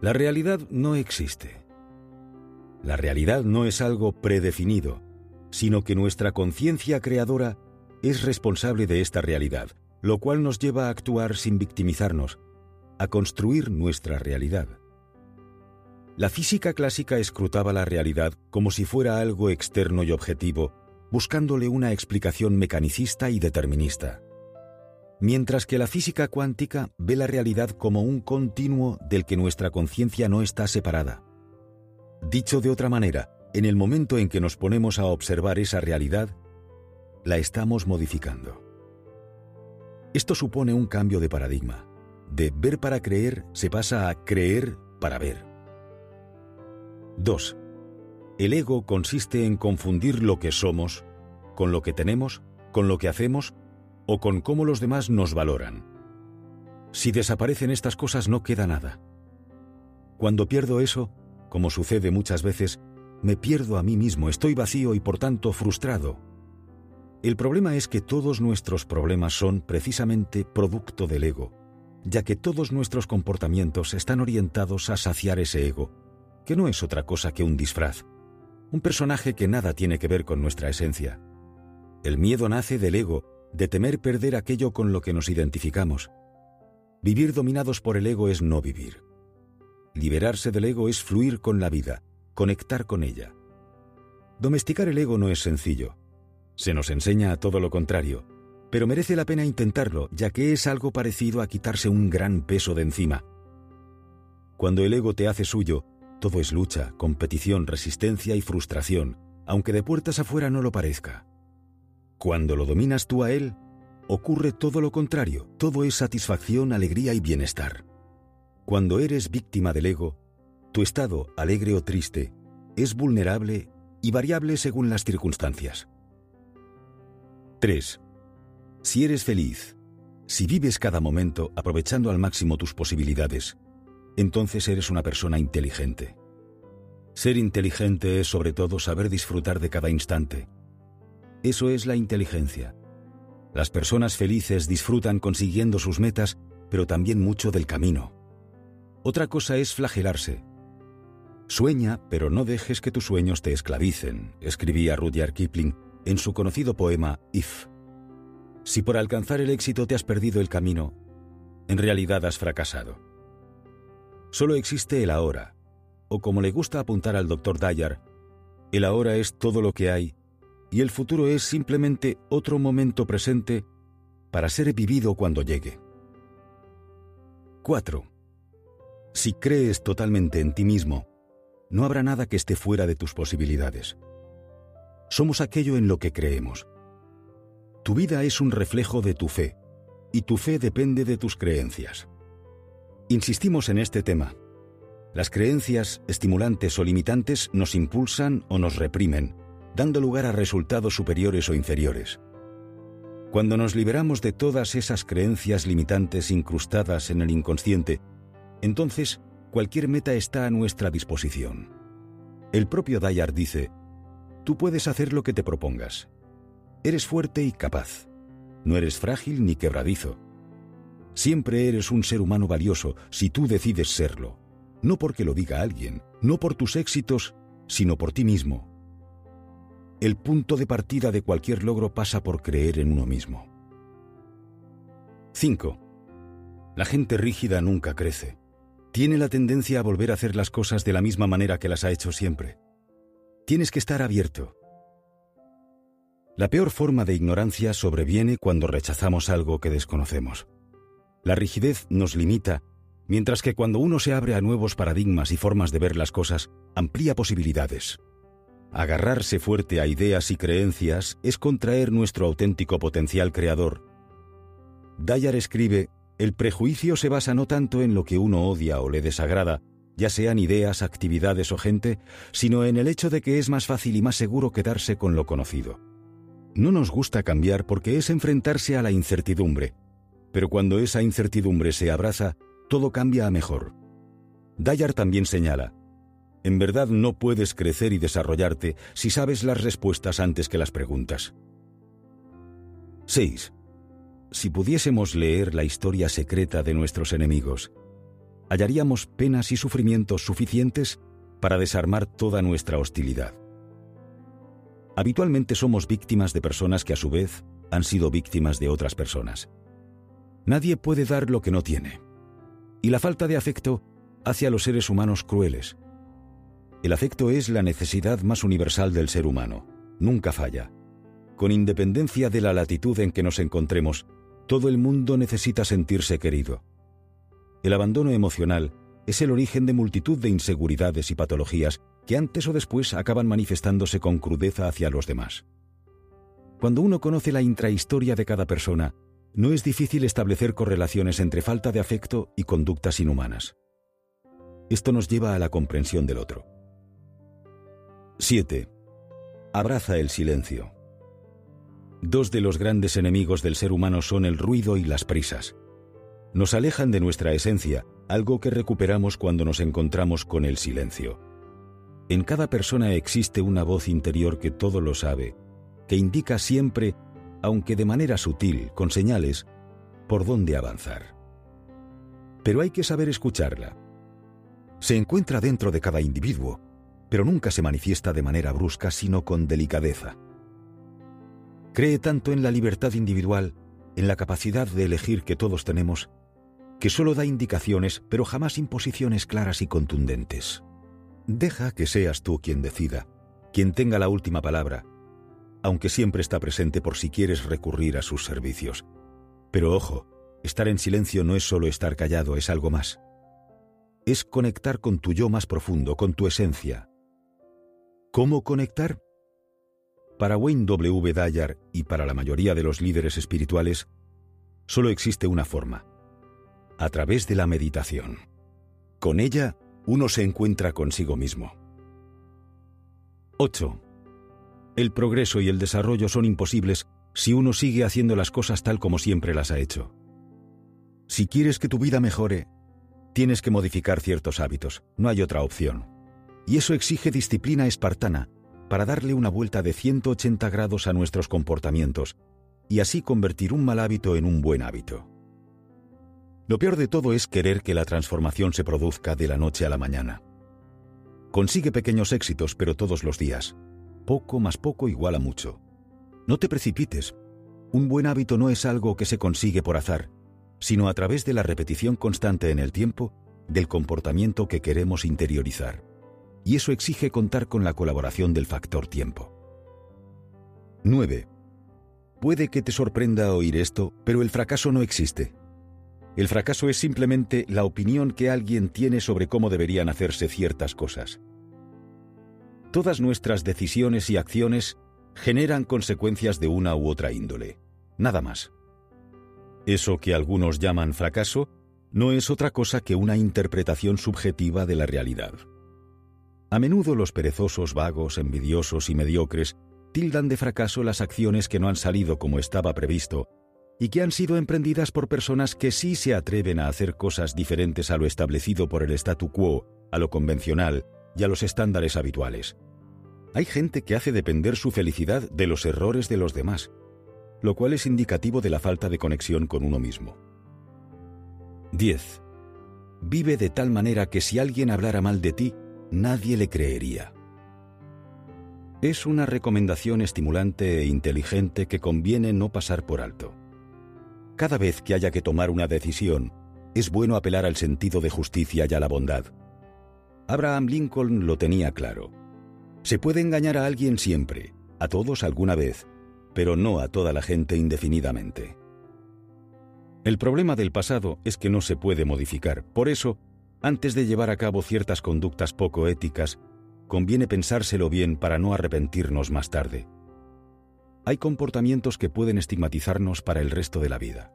La realidad no existe. La realidad no es algo predefinido, sino que nuestra conciencia creadora es responsable de esta realidad, lo cual nos lleva a actuar sin victimizarnos, a construir nuestra realidad. La física clásica escrutaba la realidad como si fuera algo externo y objetivo, buscándole una explicación mecanicista y determinista. Mientras que la física cuántica ve la realidad como un continuo del que nuestra conciencia no está separada. Dicho de otra manera, en el momento en que nos ponemos a observar esa realidad, la estamos modificando. Esto supone un cambio de paradigma. De ver para creer se pasa a creer para ver. 2. El ego consiste en confundir lo que somos con lo que tenemos, con lo que hacemos o con cómo los demás nos valoran. Si desaparecen estas cosas no queda nada. Cuando pierdo eso, como sucede muchas veces, me pierdo a mí mismo, estoy vacío y por tanto frustrado. El problema es que todos nuestros problemas son precisamente producto del ego, ya que todos nuestros comportamientos están orientados a saciar ese ego, que no es otra cosa que un disfraz, un personaje que nada tiene que ver con nuestra esencia. El miedo nace del ego, de temer perder aquello con lo que nos identificamos. Vivir dominados por el ego es no vivir. Liberarse del ego es fluir con la vida, conectar con ella. Domesticar el ego no es sencillo. Se nos enseña a todo lo contrario, pero merece la pena intentarlo, ya que es algo parecido a quitarse un gran peso de encima. Cuando el ego te hace suyo, todo es lucha, competición, resistencia y frustración, aunque de puertas afuera no lo parezca. Cuando lo dominas tú a él, ocurre todo lo contrario, todo es satisfacción, alegría y bienestar. Cuando eres víctima del ego, tu estado, alegre o triste, es vulnerable y variable según las circunstancias. 3. Si eres feliz, si vives cada momento aprovechando al máximo tus posibilidades, entonces eres una persona inteligente. Ser inteligente es sobre todo saber disfrutar de cada instante. Eso es la inteligencia. Las personas felices disfrutan consiguiendo sus metas, pero también mucho del camino. Otra cosa es flagelarse, Sueña, pero no dejes que tus sueños te esclavicen, escribía Rudyard Kipling en su conocido poema If. Si por alcanzar el éxito te has perdido el camino, en realidad has fracasado. Solo existe el ahora, o como le gusta apuntar al Dr. Dyer, el ahora es todo lo que hay y el futuro es simplemente otro momento presente para ser vivido cuando llegue. 4. Si crees totalmente en ti mismo, no habrá nada que esté fuera de tus posibilidades. Somos aquello en lo que creemos. Tu vida es un reflejo de tu fe, y tu fe depende de tus creencias. Insistimos en este tema. Las creencias estimulantes o limitantes nos impulsan o nos reprimen, dando lugar a resultados superiores o inferiores. Cuando nos liberamos de todas esas creencias limitantes incrustadas en el inconsciente, entonces cualquier meta está a nuestra disposición. El propio Dayar dice, tú puedes hacer lo que te propongas. Eres fuerte y capaz. No eres frágil ni quebradizo. Siempre eres un ser humano valioso si tú decides serlo. No porque lo diga alguien, no por tus éxitos, sino por ti mismo. El punto de partida de cualquier logro pasa por creer en uno mismo. 5. La gente rígida nunca crece tiene la tendencia a volver a hacer las cosas de la misma manera que las ha hecho siempre. Tienes que estar abierto. La peor forma de ignorancia sobreviene cuando rechazamos algo que desconocemos. La rigidez nos limita, mientras que cuando uno se abre a nuevos paradigmas y formas de ver las cosas, amplía posibilidades. Agarrarse fuerte a ideas y creencias es contraer nuestro auténtico potencial creador. Dyer escribe el prejuicio se basa no tanto en lo que uno odia o le desagrada, ya sean ideas, actividades o gente, sino en el hecho de que es más fácil y más seguro quedarse con lo conocido. No nos gusta cambiar porque es enfrentarse a la incertidumbre, pero cuando esa incertidumbre se abraza, todo cambia a mejor. Dayar también señala, en verdad no puedes crecer y desarrollarte si sabes las respuestas antes que las preguntas. 6 si pudiésemos leer la historia secreta de nuestros enemigos, hallaríamos penas y sufrimientos suficientes para desarmar toda nuestra hostilidad. Habitualmente somos víctimas de personas que a su vez han sido víctimas de otras personas. Nadie puede dar lo que no tiene. Y la falta de afecto hace a los seres humanos crueles. El afecto es la necesidad más universal del ser humano. Nunca falla. Con independencia de la latitud en que nos encontremos, todo el mundo necesita sentirse querido. El abandono emocional es el origen de multitud de inseguridades y patologías que antes o después acaban manifestándose con crudeza hacia los demás. Cuando uno conoce la intrahistoria de cada persona, no es difícil establecer correlaciones entre falta de afecto y conductas inhumanas. Esto nos lleva a la comprensión del otro. 7. Abraza el silencio. Dos de los grandes enemigos del ser humano son el ruido y las prisas. Nos alejan de nuestra esencia, algo que recuperamos cuando nos encontramos con el silencio. En cada persona existe una voz interior que todo lo sabe, que indica siempre, aunque de manera sutil, con señales, por dónde avanzar. Pero hay que saber escucharla. Se encuentra dentro de cada individuo, pero nunca se manifiesta de manera brusca, sino con delicadeza. Cree tanto en la libertad individual, en la capacidad de elegir que todos tenemos, que solo da indicaciones, pero jamás imposiciones claras y contundentes. Deja que seas tú quien decida, quien tenga la última palabra, aunque siempre está presente por si quieres recurrir a sus servicios. Pero ojo, estar en silencio no es solo estar callado, es algo más. Es conectar con tu yo más profundo, con tu esencia. ¿Cómo conectar? Para Wayne W. Dyer y para la mayoría de los líderes espirituales, solo existe una forma, a través de la meditación. Con ella, uno se encuentra consigo mismo. 8. El progreso y el desarrollo son imposibles si uno sigue haciendo las cosas tal como siempre las ha hecho. Si quieres que tu vida mejore, tienes que modificar ciertos hábitos, no hay otra opción. Y eso exige disciplina espartana para darle una vuelta de 180 grados a nuestros comportamientos y así convertir un mal hábito en un buen hábito. Lo peor de todo es querer que la transformación se produzca de la noche a la mañana. Consigue pequeños éxitos, pero todos los días. Poco más poco igual a mucho. No te precipites. Un buen hábito no es algo que se consigue por azar, sino a través de la repetición constante en el tiempo del comportamiento que queremos interiorizar. Y eso exige contar con la colaboración del factor tiempo. 9. Puede que te sorprenda oír esto, pero el fracaso no existe. El fracaso es simplemente la opinión que alguien tiene sobre cómo deberían hacerse ciertas cosas. Todas nuestras decisiones y acciones generan consecuencias de una u otra índole. Nada más. Eso que algunos llaman fracaso no es otra cosa que una interpretación subjetiva de la realidad. A menudo los perezosos, vagos, envidiosos y mediocres tildan de fracaso las acciones que no han salido como estaba previsto y que han sido emprendidas por personas que sí se atreven a hacer cosas diferentes a lo establecido por el statu quo, a lo convencional y a los estándares habituales. Hay gente que hace depender su felicidad de los errores de los demás, lo cual es indicativo de la falta de conexión con uno mismo. 10. Vive de tal manera que si alguien hablara mal de ti, nadie le creería. Es una recomendación estimulante e inteligente que conviene no pasar por alto. Cada vez que haya que tomar una decisión, es bueno apelar al sentido de justicia y a la bondad. Abraham Lincoln lo tenía claro. Se puede engañar a alguien siempre, a todos alguna vez, pero no a toda la gente indefinidamente. El problema del pasado es que no se puede modificar. Por eso, antes de llevar a cabo ciertas conductas poco éticas, conviene pensárselo bien para no arrepentirnos más tarde hay comportamientos que pueden estigmatizarnos para el resto de la vida.